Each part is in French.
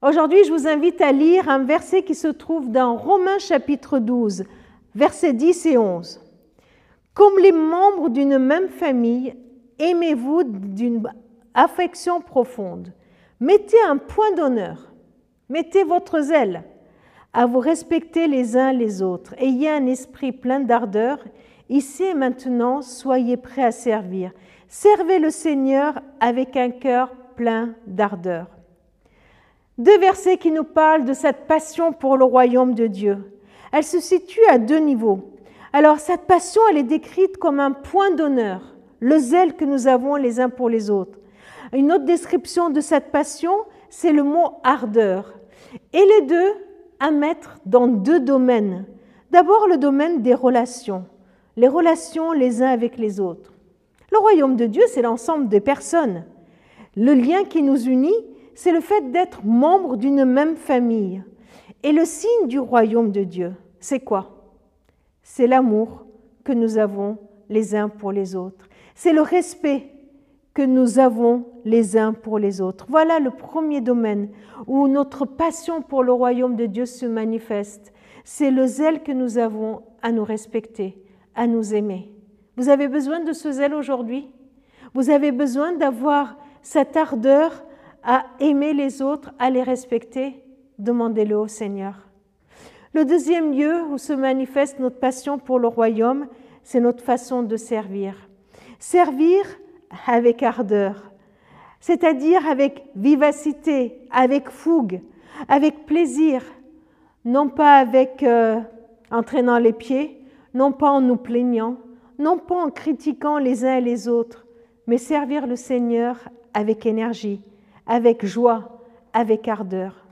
Aujourd'hui, je vous invite à lire un verset qui se trouve dans Romains chapitre 12, versets 10 et 11. Comme les membres d'une même famille, aimez-vous d'une affection profonde. Mettez un point d'honneur, mettez votre zèle à vous respecter les uns les autres. Ayez un esprit plein d'ardeur. Ici et maintenant, soyez prêts à servir. Servez le Seigneur avec un cœur plein d'ardeur. Deux versets qui nous parlent de cette passion pour le royaume de Dieu. Elle se situe à deux niveaux. Alors cette passion, elle est décrite comme un point d'honneur, le zèle que nous avons les uns pour les autres. Une autre description de cette passion, c'est le mot ardeur. Et les deux à mettre dans deux domaines. D'abord le domaine des relations, les relations les uns avec les autres. Le royaume de Dieu, c'est l'ensemble des personnes. Le lien qui nous unit, c'est le fait d'être membre d'une même famille. Et le signe du royaume de Dieu, c'est quoi? C'est l'amour que nous avons les uns pour les autres. C'est le respect que nous avons les uns pour les autres. Voilà le premier domaine où notre passion pour le royaume de Dieu se manifeste. C'est le zèle que nous avons à nous respecter, à nous aimer. Vous avez besoin de ce zèle aujourd'hui? Vous avez besoin d'avoir cette ardeur à aimer les autres, à les respecter Demandez-le au Seigneur. Le deuxième lieu où se manifeste notre passion pour le royaume, c'est notre façon de servir. Servir avec ardeur, c'est-à-dire avec vivacité, avec fougue, avec plaisir, non pas avec euh, en traînant les pieds, non pas en nous plaignant, non pas en critiquant les uns et les autres, mais servir le Seigneur avec énergie, avec joie, avec ardeur.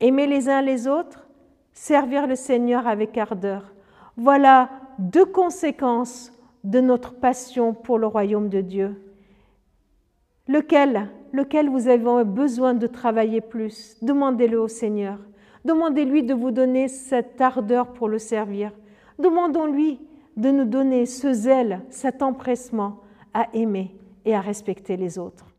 Aimer les uns les autres, servir le Seigneur avec ardeur. Voilà deux conséquences de notre passion pour le royaume de Dieu. Lequel, lequel vous avez besoin de travailler plus? Demandez-le au Seigneur. Demandez-lui de vous donner cette ardeur pour le servir. Demandons-lui de nous donner ce zèle, cet empressement à aimer et à respecter les autres.